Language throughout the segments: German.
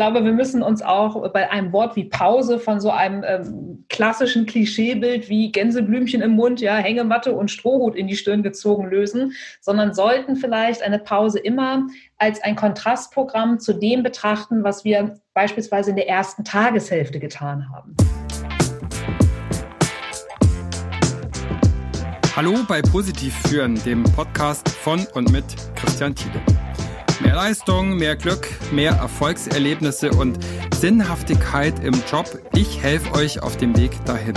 glaube, wir müssen uns auch bei einem Wort wie Pause von so einem ähm, klassischen Klischeebild wie Gänseblümchen im Mund, ja, Hängematte und Strohhut in die Stirn gezogen lösen, sondern sollten vielleicht eine Pause immer als ein Kontrastprogramm zu dem betrachten, was wir beispielsweise in der ersten Tageshälfte getan haben. Hallo bei Positiv führen, dem Podcast von und mit Christian Thiele. Mehr Leistung, mehr Glück, mehr Erfolgserlebnisse und Sinnhaftigkeit im Job. Ich helfe euch auf dem Weg dahin.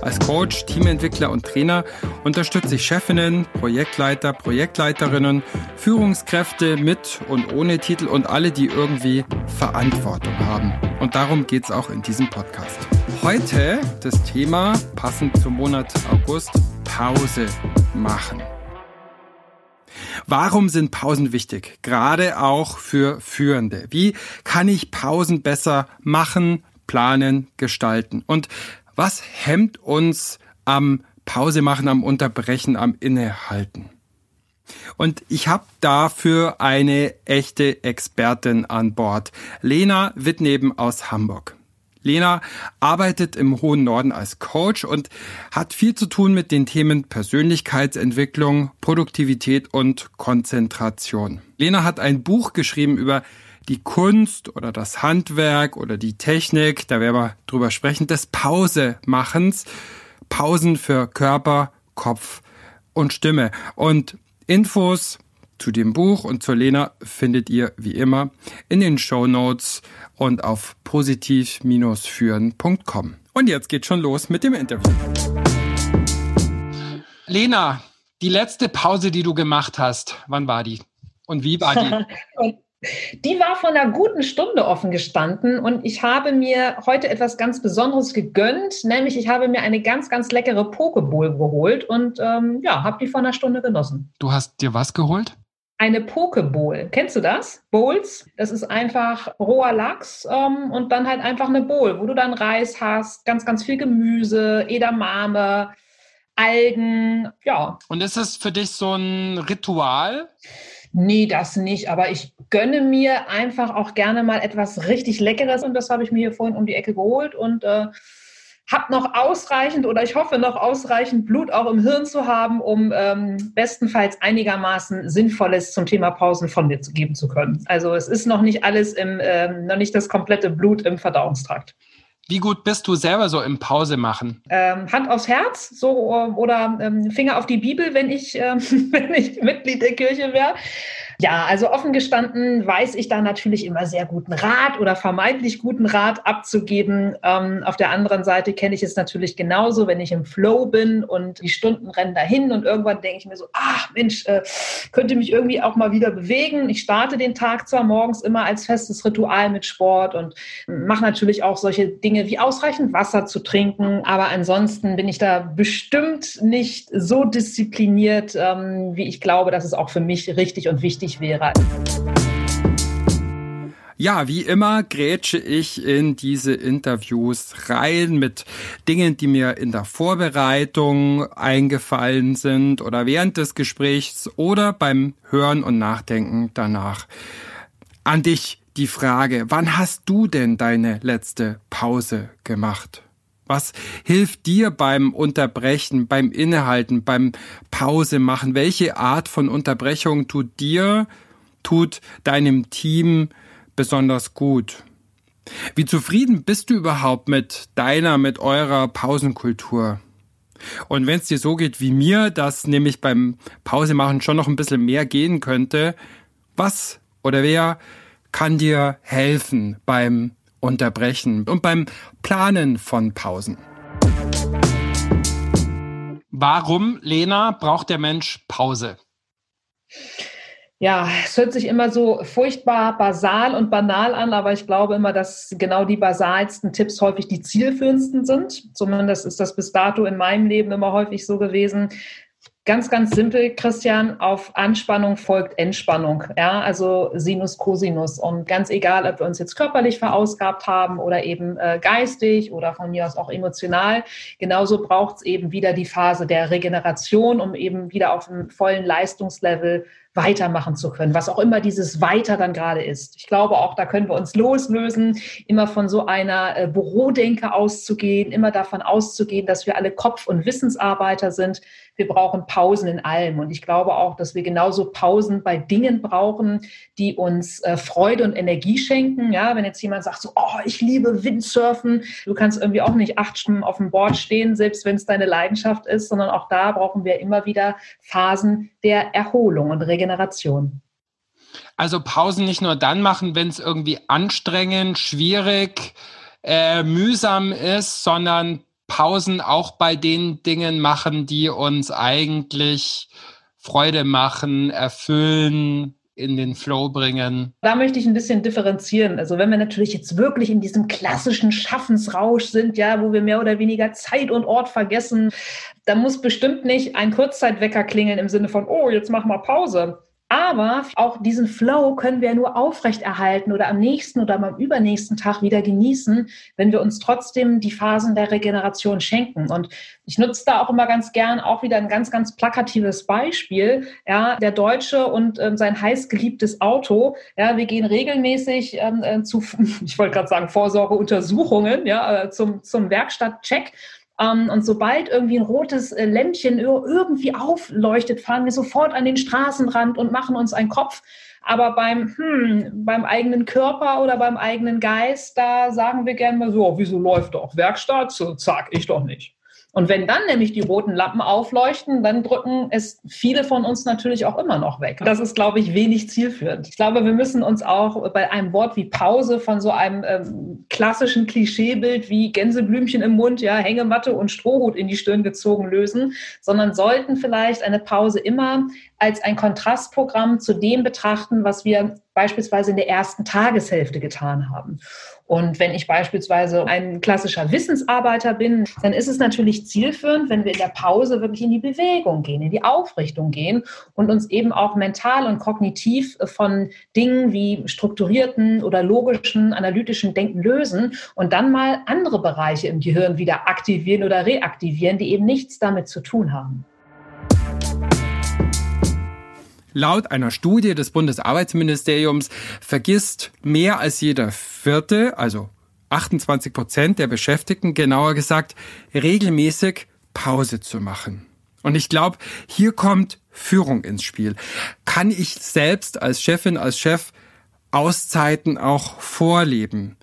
Als Coach, Teamentwickler und Trainer unterstütze ich Chefinnen, Projektleiter, Projektleiterinnen, Führungskräfte mit und ohne Titel und alle, die irgendwie Verantwortung haben. Und darum geht es auch in diesem Podcast. Heute das Thema, passend zum Monat August, Pause machen. Warum sind Pausen wichtig? Gerade auch für Führende. Wie kann ich Pausen besser machen, planen, gestalten? Und was hemmt uns am Pause machen, am Unterbrechen, am Innehalten? Und ich habe dafür eine echte Expertin an Bord. Lena Wittneben aus Hamburg. Lena arbeitet im hohen Norden als Coach und hat viel zu tun mit den Themen Persönlichkeitsentwicklung, Produktivität und Konzentration. Lena hat ein Buch geschrieben über die Kunst oder das Handwerk oder die Technik, da werden wir drüber sprechen, des Pausemachens. Pausen für Körper, Kopf und Stimme. Und Infos zu dem Buch und zur Lena findet ihr wie immer in den Show Notes und auf positiv-führen.com. Und jetzt geht schon los mit dem Interview. Lena, die letzte Pause, die du gemacht hast, wann war die? Und wie war die? Die war von einer guten Stunde offen gestanden und ich habe mir heute etwas ganz Besonderes gegönnt, nämlich ich habe mir eine ganz, ganz leckere Pokeball geholt und ähm, ja, habe die von einer Stunde genossen. Du hast dir was geholt? Eine Pokebowl. Kennst du das? Bowls. Das ist einfach roher Lachs ähm, und dann halt einfach eine Bowl, wo du dann Reis hast, ganz, ganz viel Gemüse, Edamame, Algen, ja. Und ist das für dich so ein Ritual? Nee, das nicht. Aber ich gönne mir einfach auch gerne mal etwas richtig Leckeres und das habe ich mir hier vorhin um die Ecke geholt und äh, habe noch ausreichend oder ich hoffe noch ausreichend Blut auch im Hirn zu haben, um ähm, bestenfalls einigermaßen Sinnvolles zum Thema Pausen von mir zu geben zu können. Also es ist noch nicht alles im, ähm, noch nicht das komplette Blut im Verdauungstrakt. Wie gut bist du selber so im Pause machen? Ähm, Hand aufs Herz, so oder ähm, Finger auf die Bibel, wenn ich, ähm, wenn ich Mitglied der Kirche wäre. Ja, also offen gestanden weiß ich da natürlich immer sehr guten Rat oder vermeintlich guten Rat abzugeben. Ähm, auf der anderen Seite kenne ich es natürlich genauso, wenn ich im Flow bin und die Stunden rennen dahin und irgendwann denke ich mir so, ach Mensch, äh, könnte mich irgendwie auch mal wieder bewegen. Ich starte den Tag zwar morgens immer als festes Ritual mit Sport und mache natürlich auch solche Dinge wie ausreichend Wasser zu trinken, aber ansonsten bin ich da bestimmt nicht so diszipliniert, ähm, wie ich glaube, dass es auch für mich richtig und wichtig wichtig wäre. Ja, wie immer grätsche ich in diese Interviews rein mit Dingen, die mir in der Vorbereitung eingefallen sind oder während des Gesprächs oder beim Hören und Nachdenken danach. An dich die Frage, wann hast du denn deine letzte Pause gemacht? Was hilft dir beim Unterbrechen, beim Innehalten, beim Pause machen? Welche Art von Unterbrechung tut dir, tut deinem Team besonders gut? Wie zufrieden bist du überhaupt mit deiner, mit eurer Pausenkultur? Und wenn es dir so geht wie mir, dass nämlich beim Pausemachen schon noch ein bisschen mehr gehen könnte, was oder wer kann dir helfen beim unterbrechen und beim Planen von Pausen. Warum, Lena, braucht der Mensch Pause? Ja, es hört sich immer so furchtbar basal und banal an, aber ich glaube immer, dass genau die basalsten Tipps häufig die zielführendsten sind. Zumindest ist das bis dato in meinem Leben immer häufig so gewesen. Ganz, ganz simpel, Christian, auf Anspannung folgt Entspannung. Ja, also Sinus, Cosinus. Und ganz egal, ob wir uns jetzt körperlich verausgabt haben oder eben äh, geistig oder von mir aus auch emotional, genauso braucht es eben wieder die Phase der Regeneration, um eben wieder auf einem vollen Leistungslevel weitermachen zu können, was auch immer dieses Weiter dann gerade ist. Ich glaube auch, da können wir uns loslösen, immer von so einer äh, Bürodenke auszugehen, immer davon auszugehen, dass wir alle Kopf- und Wissensarbeiter sind. Wir brauchen Pausen in allem. Und ich glaube auch, dass wir genauso Pausen bei Dingen brauchen, die uns äh, Freude und Energie schenken. Ja, wenn jetzt jemand sagt so, oh, ich liebe Windsurfen, du kannst irgendwie auch nicht acht Stunden auf dem Board stehen, selbst wenn es deine Leidenschaft ist, sondern auch da brauchen wir immer wieder Phasen der Erholung und Regeneration. Also Pausen nicht nur dann machen, wenn es irgendwie anstrengend, schwierig, äh, mühsam ist, sondern Pausen auch bei den Dingen machen, die uns eigentlich Freude machen, erfüllen, in den Flow bringen? Da möchte ich ein bisschen differenzieren. Also wenn wir natürlich jetzt wirklich in diesem klassischen Schaffensrausch sind, ja, wo wir mehr oder weniger Zeit und Ort vergessen, da muss bestimmt nicht ein Kurzzeitwecker klingeln im Sinne von, oh, jetzt mach mal Pause. Aber auch diesen Flow können wir nur aufrechterhalten oder am nächsten oder am übernächsten Tag wieder genießen, wenn wir uns trotzdem die Phasen der Regeneration schenken. Und ich nutze da auch immer ganz gern auch wieder ein ganz, ganz plakatives Beispiel. Ja, der Deutsche und ähm, sein heißgeliebtes Auto. Ja, wir gehen regelmäßig ähm, äh, zu, ich wollte gerade sagen, Vorsorgeuntersuchungen, ja, äh, zum, zum Werkstattcheck. Ähm, und sobald irgendwie ein rotes äh, Lämpchen irgendwie aufleuchtet, fahren wir sofort an den Straßenrand und machen uns einen Kopf. Aber beim, hm, beim eigenen Körper oder beim eigenen Geist, da sagen wir gerne mal so, wieso läuft doch Werkstatt? So, zack, ich doch nicht. Und wenn dann nämlich die roten Lampen aufleuchten, dann drücken es viele von uns natürlich auch immer noch weg. Das ist, glaube ich, wenig zielführend. Ich glaube, wir müssen uns auch bei einem Wort wie Pause von so einem ähm, klassischen Klischeebild wie Gänseblümchen im Mund, ja, Hängematte und Strohhut in die Stirn gezogen lösen, sondern sollten vielleicht eine Pause immer als ein Kontrastprogramm zu dem betrachten, was wir beispielsweise in der ersten Tageshälfte getan haben. Und wenn ich beispielsweise ein klassischer Wissensarbeiter bin, dann ist es natürlich zielführend, wenn wir in der Pause wirklich in die Bewegung gehen, in die Aufrichtung gehen und uns eben auch mental und kognitiv von Dingen wie strukturierten oder logischen, analytischen Denken lösen und dann mal andere Bereiche im Gehirn wieder aktivieren oder reaktivieren, die eben nichts damit zu tun haben. Laut einer Studie des Bundesarbeitsministeriums vergisst mehr als jeder Vierte, also 28 Prozent der Beschäftigten, genauer gesagt, regelmäßig Pause zu machen. Und ich glaube, hier kommt Führung ins Spiel. Kann ich selbst als Chefin, als Chef Auszeiten auch vorleben?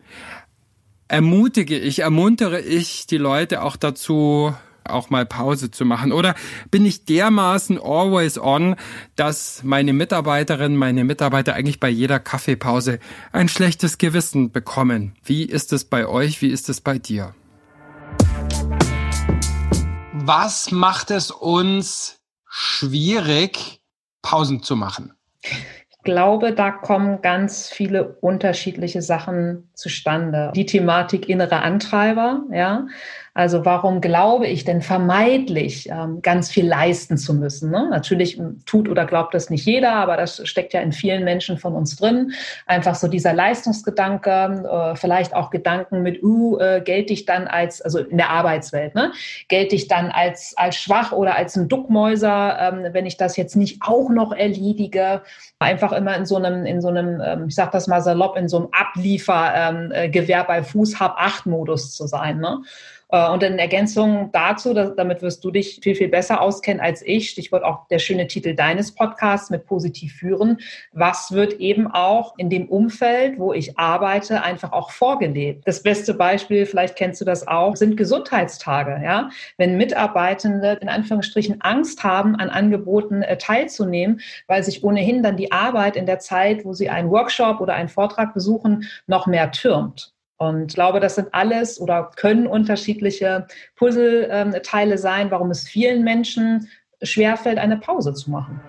Ermutige ich, ermuntere ich die Leute auch dazu, auch mal Pause zu machen? Oder bin ich dermaßen always on, dass meine Mitarbeiterinnen, meine Mitarbeiter eigentlich bei jeder Kaffeepause ein schlechtes Gewissen bekommen? Wie ist es bei euch? Wie ist es bei dir? Was macht es uns schwierig, Pausen zu machen? Ich glaube, da kommen ganz viele unterschiedliche Sachen zustande. Die Thematik innere Antreiber, ja. Also warum glaube ich denn vermeidlich, ähm, ganz viel leisten zu müssen? Ne? Natürlich hm, tut oder glaubt das nicht jeder, aber das steckt ja in vielen Menschen von uns drin. Einfach so dieser Leistungsgedanke, äh, vielleicht auch Gedanken mit, uh, äh, gelte ich dann als, also in der Arbeitswelt, ne? gelte ich dann als, als schwach oder als ein Duckmäuser, ähm, wenn ich das jetzt nicht auch noch erledige. Einfach immer in so einem, in so einem, ähm, ich sag das mal salopp, in so einem Abliefergewehr ähm, bei Fuß hab acht Modus zu sein. Ne? Äh, und in Ergänzung dazu, damit wirst du dich viel, viel besser auskennen als ich, Stichwort auch der schöne Titel deines Podcasts mit Positiv führen, was wird eben auch in dem Umfeld, wo ich arbeite, einfach auch vorgelebt. Das beste Beispiel, vielleicht kennst du das auch, sind Gesundheitstage. Ja? Wenn Mitarbeitende in Anführungsstrichen Angst haben, an Angeboten äh, teilzunehmen, weil sich ohnehin dann die Arbeit in der Zeit, wo sie einen Workshop oder einen Vortrag besuchen, noch mehr türmt. Und ich glaube, das sind alles oder können unterschiedliche Puzzleteile sein, warum es vielen Menschen schwerfällt, eine Pause zu machen.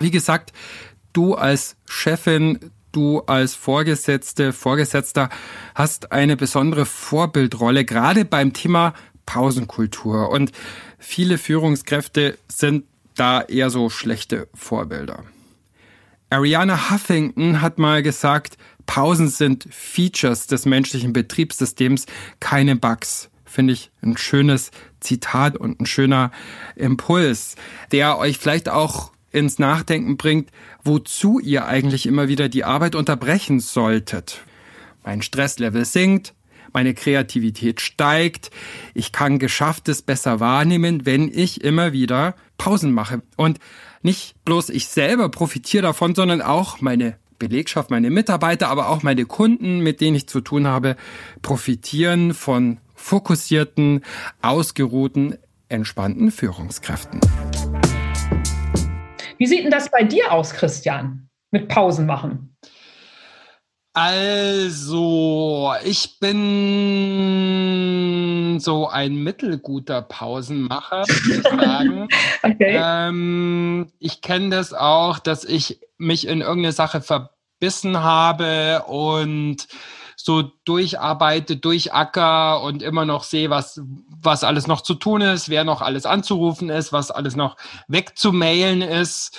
Wie gesagt, du als Chefin, du als Vorgesetzte, Vorgesetzter hast eine besondere Vorbildrolle, gerade beim Thema Pausenkultur. Und viele Führungskräfte sind da eher so schlechte Vorbilder. Ariana Huffington hat mal gesagt, Pausen sind Features des menschlichen Betriebssystems, keine Bugs. Finde ich ein schönes Zitat und ein schöner Impuls, der euch vielleicht auch ins Nachdenken bringt, wozu ihr eigentlich immer wieder die Arbeit unterbrechen solltet. Mein Stresslevel sinkt, meine Kreativität steigt, ich kann Geschafftes besser wahrnehmen, wenn ich immer wieder Pausen mache. Und nicht bloß ich selber profitiere davon, sondern auch meine Belegschaft, meine Mitarbeiter, aber auch meine Kunden, mit denen ich zu tun habe, profitieren von fokussierten, ausgeruhten, entspannten Führungskräften. Wie sieht denn das bei dir aus, Christian, mit Pausen machen? Also, ich bin so ein mittelguter Pausenmacher, würde ich sagen. okay. Ähm, ich kenne das auch, dass ich mich in irgendeine Sache verbissen habe und so durcharbeite, durchacker und immer noch sehe, was, was alles noch zu tun ist, wer noch alles anzurufen ist, was alles noch wegzumailen ist.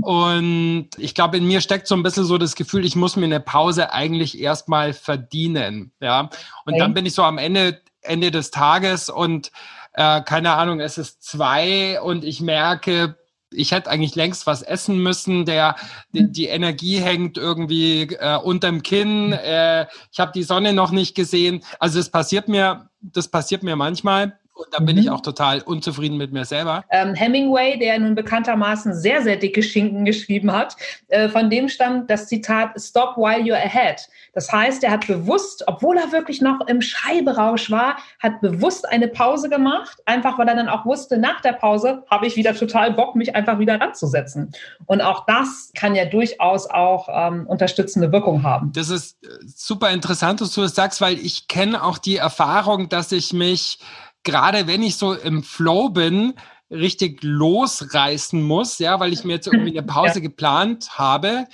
Und ich glaube, in mir steckt so ein bisschen so das Gefühl, ich muss mir eine Pause eigentlich erstmal verdienen. Ja. Und okay. dann bin ich so am Ende, Ende des Tages und äh, keine Ahnung, es ist zwei und ich merke, ich hätte eigentlich längst was essen müssen. Der, die, mhm. die Energie hängt irgendwie äh, unterm Kinn. Äh, ich habe die Sonne noch nicht gesehen. Also das passiert mir, das passiert mir manchmal. Und da bin mhm. ich auch total unzufrieden mit mir selber. Ähm, Hemingway, der nun bekanntermaßen sehr, sehr dicke Schinken geschrieben hat, äh, von dem stammt das Zitat Stop while you're ahead. Das heißt, er hat bewusst, obwohl er wirklich noch im Schreiberausch war, hat bewusst eine Pause gemacht, einfach weil er dann auch wusste, nach der Pause habe ich wieder total Bock, mich einfach wieder ranzusetzen. Und auch das kann ja durchaus auch ähm, unterstützende Wirkung haben. Das ist äh, super interessant, dass du das sagst, weil ich kenne auch die Erfahrung, dass ich mich gerade wenn ich so im Flow bin, richtig losreißen muss, ja, weil ich mir jetzt irgendwie eine Pause ja. geplant habe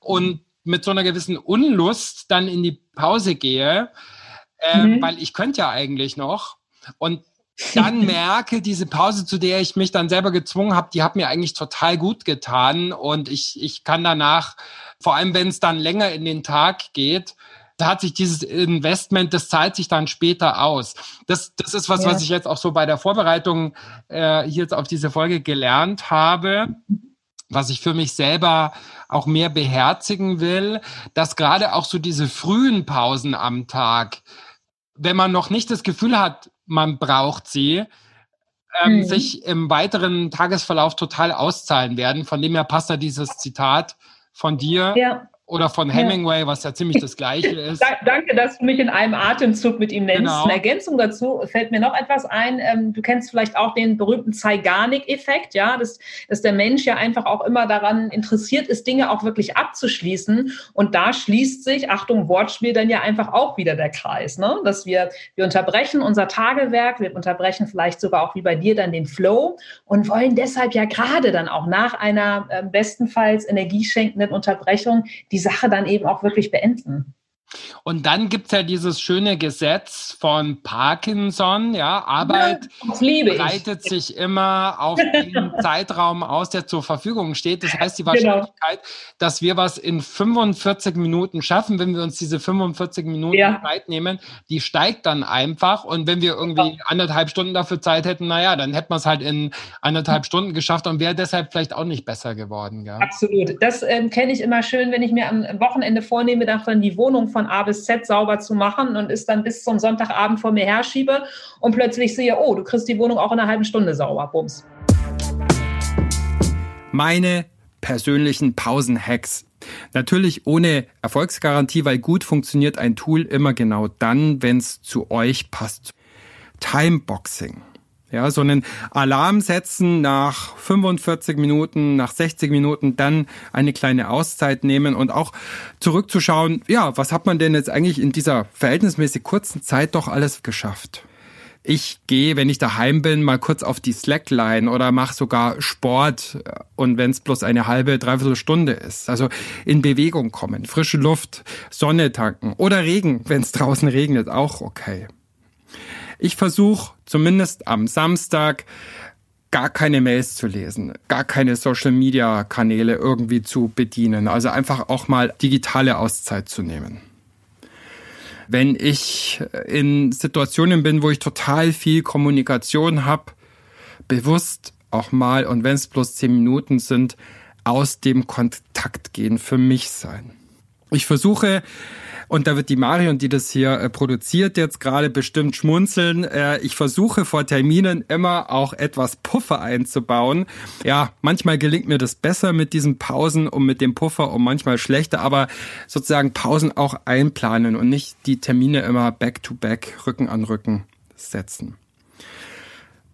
und mit so einer gewissen Unlust dann in die Pause gehe, äh, mhm. weil ich könnte ja eigentlich noch und dann merke, diese Pause, zu der ich mich dann selber gezwungen habe, die hat mir eigentlich total gut getan und ich, ich kann danach, vor allem wenn es dann länger in den Tag geht, da hat sich dieses Investment, das zahlt sich dann später aus. Das, das ist was, ja. was ich jetzt auch so bei der Vorbereitung äh, hier jetzt auf diese Folge gelernt habe, was ich für mich selber auch mehr beherzigen will, dass gerade auch so diese frühen Pausen am Tag, wenn man noch nicht das Gefühl hat, man braucht sie, ähm, mhm. sich im weiteren Tagesverlauf total auszahlen werden. Von dem her passt da dieses Zitat von dir. Ja oder von Hemingway, was ja ziemlich das Gleiche ist. Danke, dass du mich in einem Atemzug mit ihm nennst. Genau. In Ergänzung dazu fällt mir noch etwas ein. Ähm, du kennst vielleicht auch den berühmten Zeigarnik-Effekt, ja, dass, dass der Mensch ja einfach auch immer daran interessiert ist, Dinge auch wirklich abzuschließen. Und da schließt sich, Achtung, Wortspiel, dann ja einfach auch wieder der Kreis, ne? dass wir, wir unterbrechen unser Tagewerk, wir unterbrechen vielleicht sogar auch wie bei dir dann den Flow und wollen deshalb ja gerade dann auch nach einer äh, bestenfalls energieschenkenden Unterbrechung die die Sache dann eben auch wirklich beenden. Und dann gibt es ja dieses schöne Gesetz von Parkinson, ja, Arbeit ja, breitet sich immer auf den Zeitraum aus, der zur Verfügung steht. Das heißt, die genau. Wahrscheinlichkeit, genau. dass wir was in 45 Minuten schaffen, wenn wir uns diese 45 Minuten ja. Zeit nehmen, die steigt dann einfach. Und wenn wir irgendwie anderthalb Stunden dafür Zeit hätten, naja, dann hätten wir es halt in anderthalb Stunden geschafft und wäre deshalb vielleicht auch nicht besser geworden. Ja? Absolut. Das ähm, kenne ich immer schön, wenn ich mir am Wochenende vornehme, davon die Wohnung von A bis Z sauber zu machen und ist dann bis zum Sonntagabend vor mir herschiebe und plötzlich sehe, oh, du kriegst die Wohnung auch in einer halben Stunde sauber. Bums. Meine persönlichen Pausenhacks. Natürlich ohne Erfolgsgarantie, weil gut funktioniert ein Tool immer genau dann, wenn es zu euch passt. Timeboxing. Ja, so einen Alarm setzen nach 45 Minuten, nach 60 Minuten, dann eine kleine Auszeit nehmen und auch zurückzuschauen, ja, was hat man denn jetzt eigentlich in dieser verhältnismäßig kurzen Zeit doch alles geschafft? Ich gehe, wenn ich daheim bin, mal kurz auf die Slackline oder mache sogar Sport und wenn es bloß eine halbe, dreiviertel Stunde ist. Also in Bewegung kommen, frische Luft, Sonne tanken oder Regen, wenn es draußen regnet, auch okay. Ich versuche zumindest am Samstag gar keine Mails zu lesen, gar keine Social-Media-Kanäle irgendwie zu bedienen. Also einfach auch mal digitale Auszeit zu nehmen. Wenn ich in Situationen bin, wo ich total viel Kommunikation habe, bewusst auch mal, und wenn es bloß zehn Minuten sind, aus dem Kontakt gehen, für mich sein. Ich versuche, und da wird die Marion, die das hier äh, produziert, jetzt gerade bestimmt schmunzeln. Äh, ich versuche vor Terminen immer auch etwas Puffer einzubauen. Ja, manchmal gelingt mir das besser mit diesen Pausen und mit dem Puffer und manchmal schlechter, aber sozusagen Pausen auch einplanen und nicht die Termine immer back to back, Rücken an Rücken setzen.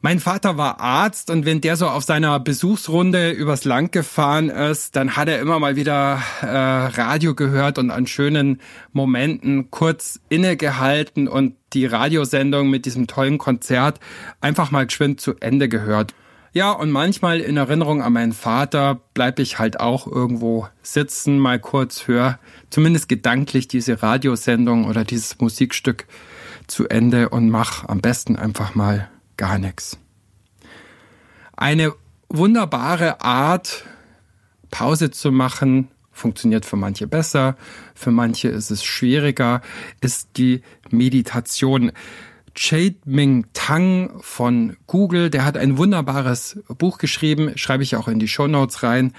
Mein Vater war Arzt und wenn der so auf seiner Besuchsrunde übers Land gefahren ist, dann hat er immer mal wieder äh, Radio gehört und an schönen Momenten kurz innegehalten und die Radiosendung mit diesem tollen Konzert einfach mal geschwind zu Ende gehört. Ja, und manchmal in Erinnerung an meinen Vater bleibe ich halt auch irgendwo sitzen, mal kurz höre, zumindest gedanklich diese Radiosendung oder dieses Musikstück zu Ende und mach am besten einfach mal gar nichts. Eine wunderbare Art, Pause zu machen, funktioniert für manche besser, für manche ist es schwieriger, ist die Meditation. Chade Ming Tang von Google, der hat ein wunderbares Buch geschrieben, schreibe ich auch in die Show Notes rein.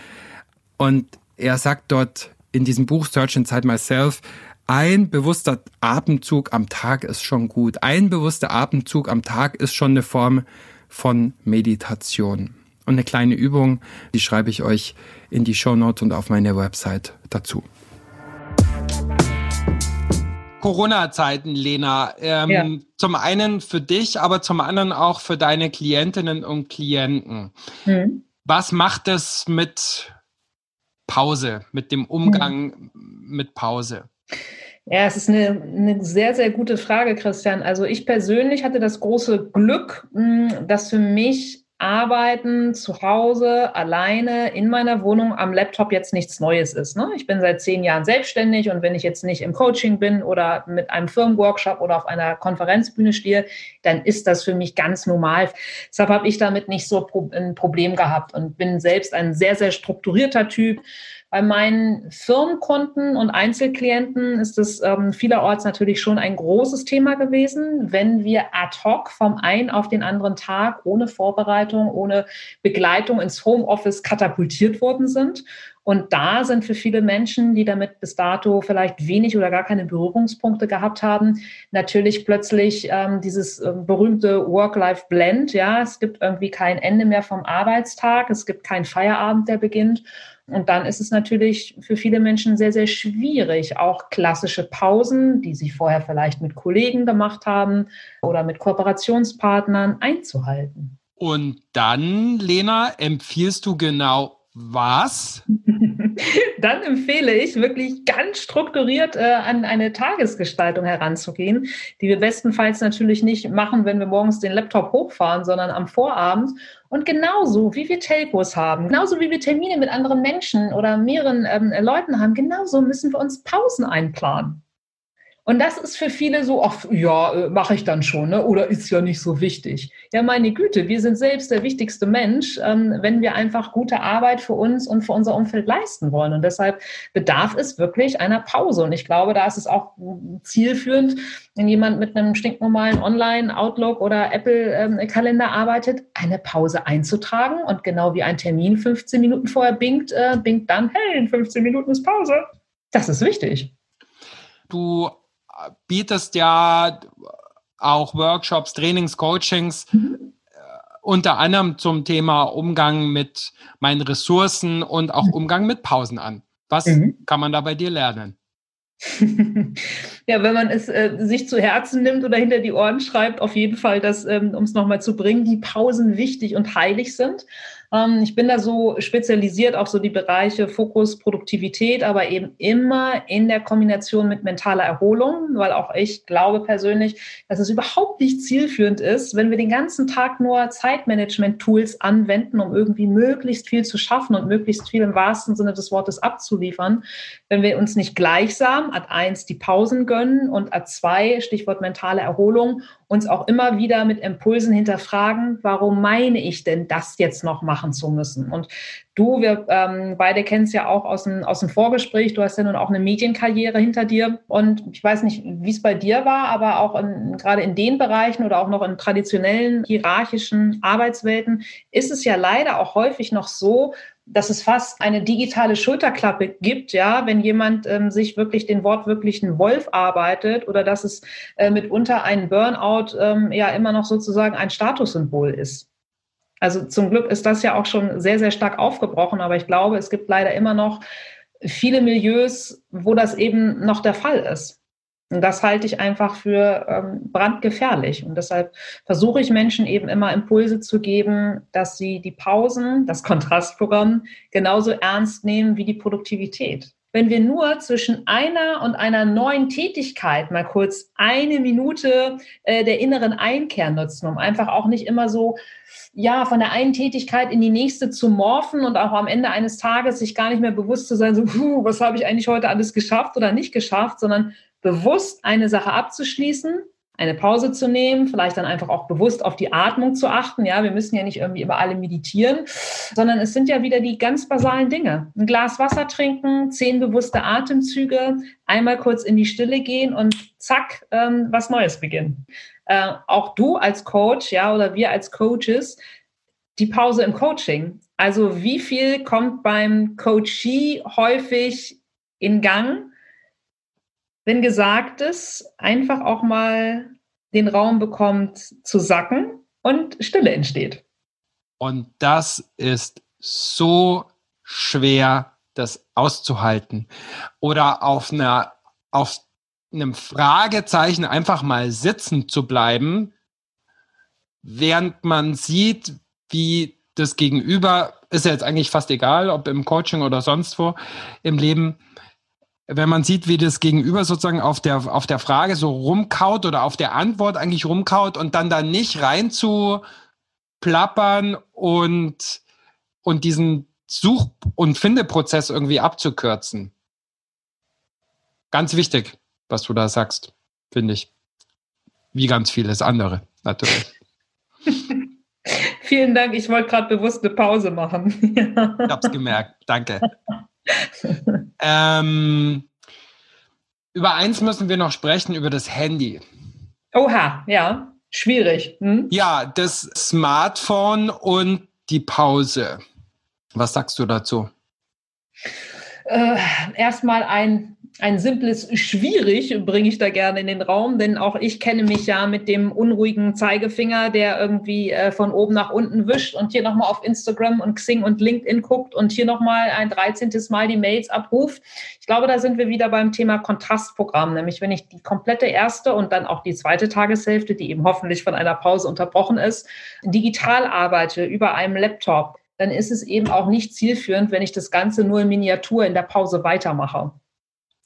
Und er sagt dort in diesem Buch Search Inside Myself, ein bewusster Atemzug am Tag ist schon gut. Ein bewusster Atemzug am Tag ist schon eine Form von Meditation. Und eine kleine Übung, die schreibe ich euch in die Show Notes und auf meine Website dazu. Corona-Zeiten, Lena. Ähm, ja. Zum einen für dich, aber zum anderen auch für deine Klientinnen und Klienten. Mhm. Was macht es mit Pause, mit dem Umgang mhm. mit Pause? Ja, es ist eine, eine sehr, sehr gute Frage, Christian. Also ich persönlich hatte das große Glück, hm, dass für mich Arbeiten zu Hause alleine in meiner Wohnung am Laptop jetzt nichts Neues ist. Ne? Ich bin seit zehn Jahren selbstständig und wenn ich jetzt nicht im Coaching bin oder mit einem Firmenworkshop oder auf einer Konferenzbühne stehe, dann ist das für mich ganz normal. Deshalb habe ich damit nicht so ein Problem gehabt und bin selbst ein sehr, sehr strukturierter Typ bei meinen Firmenkunden und Einzelklienten ist es ähm, vielerorts natürlich schon ein großes Thema gewesen, wenn wir ad hoc vom einen auf den anderen Tag ohne Vorbereitung, ohne Begleitung ins Homeoffice katapultiert worden sind. Und da sind für viele Menschen, die damit bis dato vielleicht wenig oder gar keine Berührungspunkte gehabt haben, natürlich plötzlich ähm, dieses äh, berühmte Work-Life-Blend. Ja, es gibt irgendwie kein Ende mehr vom Arbeitstag, es gibt keinen Feierabend, der beginnt. Und dann ist es natürlich für viele Menschen sehr, sehr schwierig, auch klassische Pausen, die sie vorher vielleicht mit Kollegen gemacht haben oder mit Kooperationspartnern einzuhalten. Und dann, Lena, empfiehlst du genau was? Dann empfehle ich wirklich ganz strukturiert äh, an eine Tagesgestaltung heranzugehen, die wir bestenfalls natürlich nicht machen, wenn wir morgens den Laptop hochfahren, sondern am Vorabend. Und genauso wie wir Telcos haben, genauso wie wir Termine mit anderen Menschen oder mehreren ähm, Leuten haben, genauso müssen wir uns Pausen einplanen. Und das ist für viele so, ach ja, äh, mache ich dann schon, ne? oder ist ja nicht so wichtig. Ja, meine Güte, wir sind selbst der wichtigste Mensch, ähm, wenn wir einfach gute Arbeit für uns und für unser Umfeld leisten wollen. Und deshalb bedarf es wirklich einer Pause. Und ich glaube, da ist es auch zielführend, wenn jemand mit einem stinknormalen Online-Outlook oder Apple-Kalender arbeitet, eine Pause einzutragen. Und genau wie ein Termin 15 Minuten vorher bingt, äh, bingt dann, hey, in 15 Minuten ist Pause. Das ist wichtig. Du bietest ja auch Workshops, Trainings, Coachings, mhm. Unter anderem zum Thema Umgang mit meinen Ressourcen und auch mhm. Umgang mit Pausen an. Was mhm. kann man da bei dir lernen? ja, wenn man es äh, sich zu Herzen nimmt oder hinter die Ohren schreibt, auf jeden Fall, dass, ähm, um es nochmal zu bringen, die Pausen wichtig und heilig sind. Ähm, ich bin da so spezialisiert auf so die Bereiche Fokus, Produktivität, aber eben immer in der Kombination mit mentaler Erholung, weil auch ich glaube persönlich, dass es überhaupt nicht zielführend ist, wenn wir den ganzen Tag nur Zeitmanagement-Tools anwenden, um irgendwie möglichst viel zu schaffen und möglichst viel im wahrsten Sinne des Wortes abzuliefern, wenn wir uns nicht gleichsam ad eins die Pausen gönnen und ad zwei, Stichwort mentale Erholung, uns auch immer wieder mit Impulsen hinterfragen, warum meine ich denn, das jetzt noch machen zu müssen? Und du, wir ähm, beide kennen es ja auch aus dem, aus dem Vorgespräch, du hast ja nun auch eine Medienkarriere hinter dir. Und ich weiß nicht, wie es bei dir war, aber auch in, gerade in den Bereichen oder auch noch in traditionellen hierarchischen Arbeitswelten ist es ja leider auch häufig noch so, dass es fast eine digitale Schulterklappe gibt, ja, wenn jemand ähm, sich wirklich den wortwirklichen Wolf arbeitet oder dass es äh, mitunter ein Burnout ähm, ja immer noch sozusagen ein Statussymbol ist. Also zum Glück ist das ja auch schon sehr, sehr stark aufgebrochen, aber ich glaube, es gibt leider immer noch viele Milieus, wo das eben noch der Fall ist. Und das halte ich einfach für ähm, brandgefährlich. Und deshalb versuche ich Menschen eben immer Impulse zu geben, dass sie die Pausen, das Kontrastprogramm genauso ernst nehmen wie die Produktivität. Wenn wir nur zwischen einer und einer neuen Tätigkeit mal kurz eine Minute äh, der inneren Einkehr nutzen, um einfach auch nicht immer so ja, von der einen Tätigkeit in die nächste zu morphen und auch am Ende eines Tages sich gar nicht mehr bewusst zu sein, so, puh, was habe ich eigentlich heute alles geschafft oder nicht geschafft, sondern bewusst eine Sache abzuschließen, eine Pause zu nehmen, vielleicht dann einfach auch bewusst auf die Atmung zu achten. Ja, wir müssen ja nicht irgendwie über alle meditieren, sondern es sind ja wieder die ganz basalen Dinge. Ein Glas Wasser trinken, zehn bewusste Atemzüge, einmal kurz in die Stille gehen und zack, ähm, was Neues beginnen. Äh, auch du als Coach, ja, oder wir als Coaches, die Pause im Coaching. Also wie viel kommt beim Coachee häufig in Gang? Wenn Gesagtes einfach auch mal den Raum bekommt zu sacken und Stille entsteht. Und das ist so schwer, das auszuhalten. Oder auf einer, auf einem Fragezeichen einfach mal sitzen zu bleiben, während man sieht, wie das Gegenüber, ist ja jetzt eigentlich fast egal, ob im Coaching oder sonst wo im Leben, wenn man sieht, wie das Gegenüber sozusagen auf der, auf der Frage so rumkaut oder auf der Antwort eigentlich rumkaut und dann da nicht rein zu plappern und, und diesen Such- und Findeprozess irgendwie abzukürzen. Ganz wichtig, was du da sagst, finde ich. Wie ganz vieles andere, natürlich. Vielen Dank. Ich wollte gerade bewusst eine Pause machen. ich habe es gemerkt. Danke. ähm, über eins müssen wir noch sprechen, über das Handy. Oha, ja, schwierig. Hm? Ja, das Smartphone und die Pause. Was sagst du dazu? Äh, erstmal ein ein simples schwierig bringe ich da gerne in den Raum, denn auch ich kenne mich ja mit dem unruhigen Zeigefinger, der irgendwie äh, von oben nach unten wischt und hier nochmal auf Instagram und Xing und LinkedIn guckt und hier nochmal ein 13. Mal die Mails abruft. Ich glaube, da sind wir wieder beim Thema Kontrastprogramm, nämlich wenn ich die komplette erste und dann auch die zweite Tageshälfte, die eben hoffentlich von einer Pause unterbrochen ist, digital arbeite über einem Laptop, dann ist es eben auch nicht zielführend, wenn ich das Ganze nur in Miniatur in der Pause weitermache.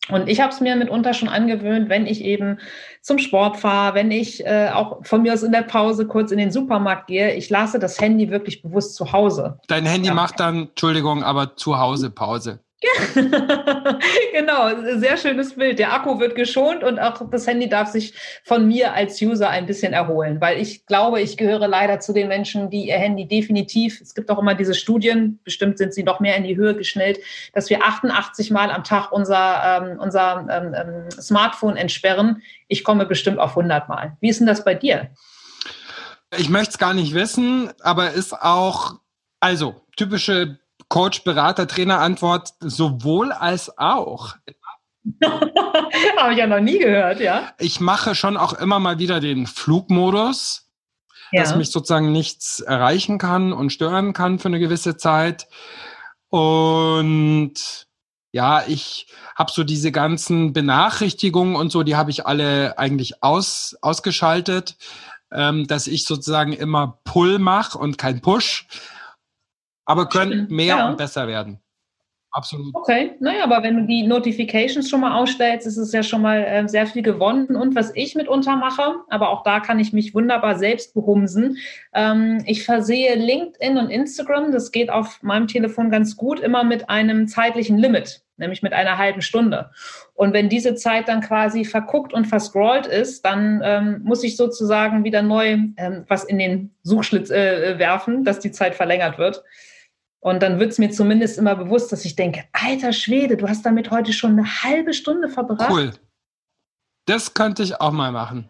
Und ich habe es mir mitunter schon angewöhnt, wenn ich eben zum Sport fahre, wenn ich äh, auch von mir aus in der Pause kurz in den Supermarkt gehe, ich lasse das Handy wirklich bewusst zu Hause. Dein Handy ja. macht dann, Entschuldigung, aber zu Hause Pause. genau, sehr schönes Bild. Der Akku wird geschont und auch das Handy darf sich von mir als User ein bisschen erholen, weil ich glaube, ich gehöre leider zu den Menschen, die ihr Handy definitiv, es gibt auch immer diese Studien, bestimmt sind sie noch mehr in die Höhe geschnellt, dass wir 88 Mal am Tag unser, ähm, unser ähm, ähm, Smartphone entsperren. Ich komme bestimmt auf 100 Mal. Wie ist denn das bei dir? Ich möchte es gar nicht wissen, aber ist auch, also typische Coach, Berater, Trainer Antwort sowohl als auch. Habe ich ja noch nie gehört, ja. Ich mache schon auch immer mal wieder den Flugmodus, ja. dass mich sozusagen nichts erreichen kann und stören kann für eine gewisse Zeit. Und ja, ich habe so diese ganzen Benachrichtigungen und so, die habe ich alle eigentlich aus, ausgeschaltet, ähm, dass ich sozusagen immer Pull mache und kein Push aber können mehr ja. und besser werden. Absolut. Okay, naja, aber wenn du die Notifications schon mal ausstellst, ist es ja schon mal äh, sehr viel gewonnen. Und was ich mitunter mache, aber auch da kann ich mich wunderbar selbst behumsen. Ähm, ich versehe LinkedIn und Instagram, das geht auf meinem Telefon ganz gut, immer mit einem zeitlichen Limit. nämlich mit einer halben Stunde. Und wenn diese Zeit dann quasi verguckt und verscrollt ist, dann ähm, muss ich sozusagen wieder neu ähm, was in den Suchschlitz äh, werfen, dass die Zeit verlängert wird. Und dann wird es mir zumindest immer bewusst, dass ich denke, alter Schwede, du hast damit heute schon eine halbe Stunde verbracht. Cool. Das könnte ich auch mal machen.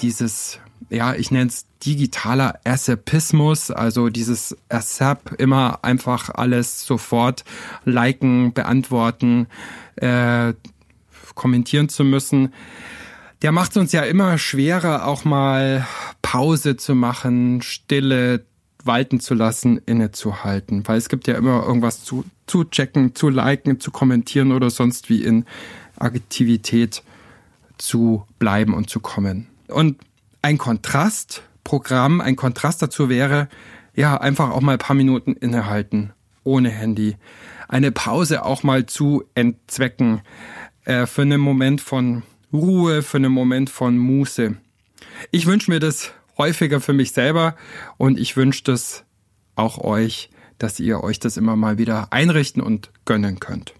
Dieses, ja, ich nenne es digitaler Assapismus, also dieses Assap, immer einfach alles sofort liken, beantworten, äh, kommentieren zu müssen. Der macht es uns ja immer schwerer, auch mal Pause zu machen, Stille walten zu lassen, innezuhalten. Weil es gibt ja immer irgendwas zu, zu checken, zu liken, zu kommentieren oder sonst wie in Aktivität zu bleiben und zu kommen. Und ein Kontrastprogramm, ein Kontrast dazu wäre, ja, einfach auch mal ein paar Minuten innehalten, ohne Handy. Eine Pause auch mal zu entzwecken, äh, für einen Moment von Ruhe, für einen Moment von Muße. Ich wünsche mir das häufiger für mich selber und ich wünsche das auch euch, dass ihr euch das immer mal wieder einrichten und gönnen könnt.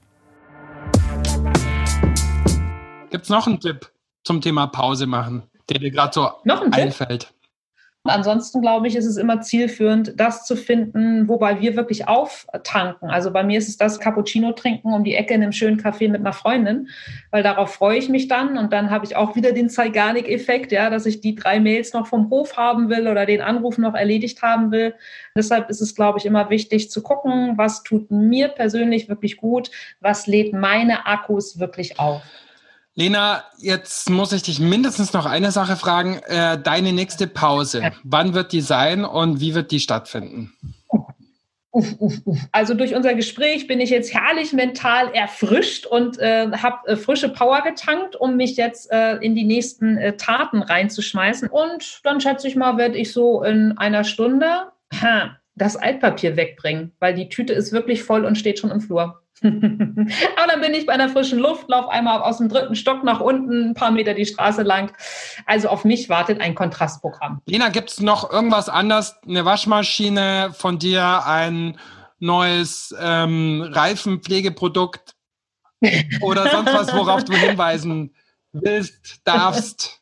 Gibt's noch einen Tipp zum Thema Pause machen, der dir gerade so noch ein einfällt? Tipp? Ansonsten glaube ich, ist es immer zielführend, das zu finden, wobei wir wirklich auftanken. Also bei mir ist es das Cappuccino trinken um die Ecke in einem schönen Café mit einer Freundin, weil darauf freue ich mich dann und dann habe ich auch wieder den Zeigarnik-Effekt, ja, dass ich die drei Mails noch vom Hof haben will oder den Anruf noch erledigt haben will. Deshalb ist es, glaube ich, immer wichtig zu gucken, was tut mir persönlich wirklich gut, was lädt meine Akkus wirklich auf. Lena, jetzt muss ich dich mindestens noch eine Sache fragen. Äh, deine nächste Pause, wann wird die sein und wie wird die stattfinden? Uff, uff, uff. Also durch unser Gespräch bin ich jetzt herrlich mental erfrischt und äh, habe äh, frische Power getankt, um mich jetzt äh, in die nächsten äh, Taten reinzuschmeißen. Und dann schätze ich mal, werde ich so in einer Stunde das Altpapier wegbringen, weil die Tüte ist wirklich voll und steht schon im Flur. Aber dann bin ich bei einer frischen Luft, laufe einmal aus dem dritten Stock nach unten, ein paar Meter die Straße lang. Also auf mich wartet ein Kontrastprogramm. Lena, gibt es noch irgendwas anderes? Eine Waschmaschine von dir, ein neues ähm, Reifenpflegeprodukt oder sonst was, worauf du hinweisen willst, darfst?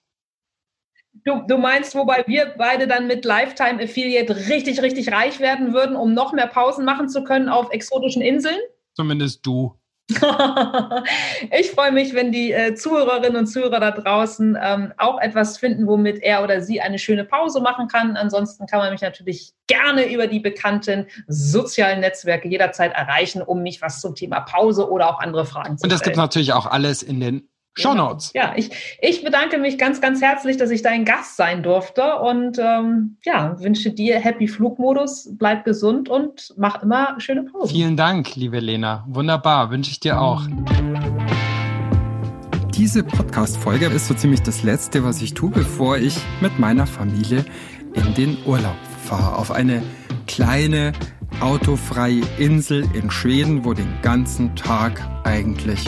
Du, du meinst, wobei wir beide dann mit Lifetime Affiliate richtig, richtig reich werden würden, um noch mehr Pausen machen zu können auf exotischen Inseln? Zumindest du. ich freue mich, wenn die äh, Zuhörerinnen und Zuhörer da draußen ähm, auch etwas finden, womit er oder sie eine schöne Pause machen kann. Ansonsten kann man mich natürlich gerne über die bekannten sozialen Netzwerke jederzeit erreichen, um mich was zum Thema Pause oder auch andere Fragen zu stellen. Und das gibt natürlich auch alles in den Show Notes. Ja, ich, ich bedanke mich ganz, ganz herzlich, dass ich dein Gast sein durfte und ähm, ja, wünsche dir Happy Flugmodus, bleib gesund und mach immer schöne Pause. Vielen Dank, liebe Lena. Wunderbar, wünsche ich dir auch. Diese Podcast-Folge ist so ziemlich das Letzte, was ich tue, bevor ich mit meiner Familie in den Urlaub fahre. Auf eine kleine, autofreie Insel in Schweden, wo den ganzen Tag eigentlich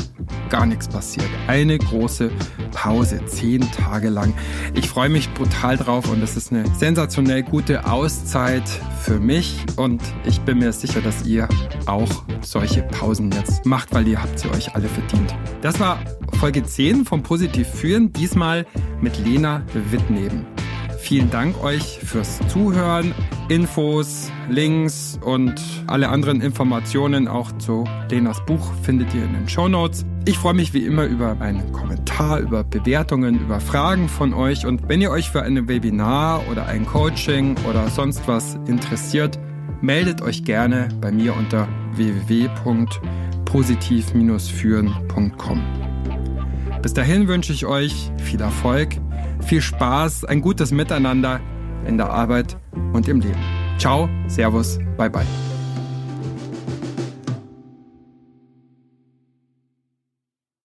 gar nichts passiert. Eine große Pause, zehn Tage lang. Ich freue mich brutal drauf und es ist eine sensationell gute Auszeit für mich und ich bin mir sicher, dass ihr auch solche Pausen jetzt macht, weil ihr habt sie euch alle verdient. Das war Folge 10 vom Positiv führen, diesmal mit Lena Wittneben. Vielen Dank euch fürs Zuhören. Infos, Links und alle anderen Informationen auch zu Lenas Buch findet ihr in den Show Notes. Ich freue mich wie immer über einen Kommentar, über Bewertungen, über Fragen von euch. Und wenn ihr euch für ein Webinar oder ein Coaching oder sonst was interessiert, meldet euch gerne bei mir unter www.positiv-führen.com. Bis dahin wünsche ich euch viel Erfolg viel Spaß, ein gutes Miteinander in der Arbeit und im Leben. Ciao, Servus, bye bye.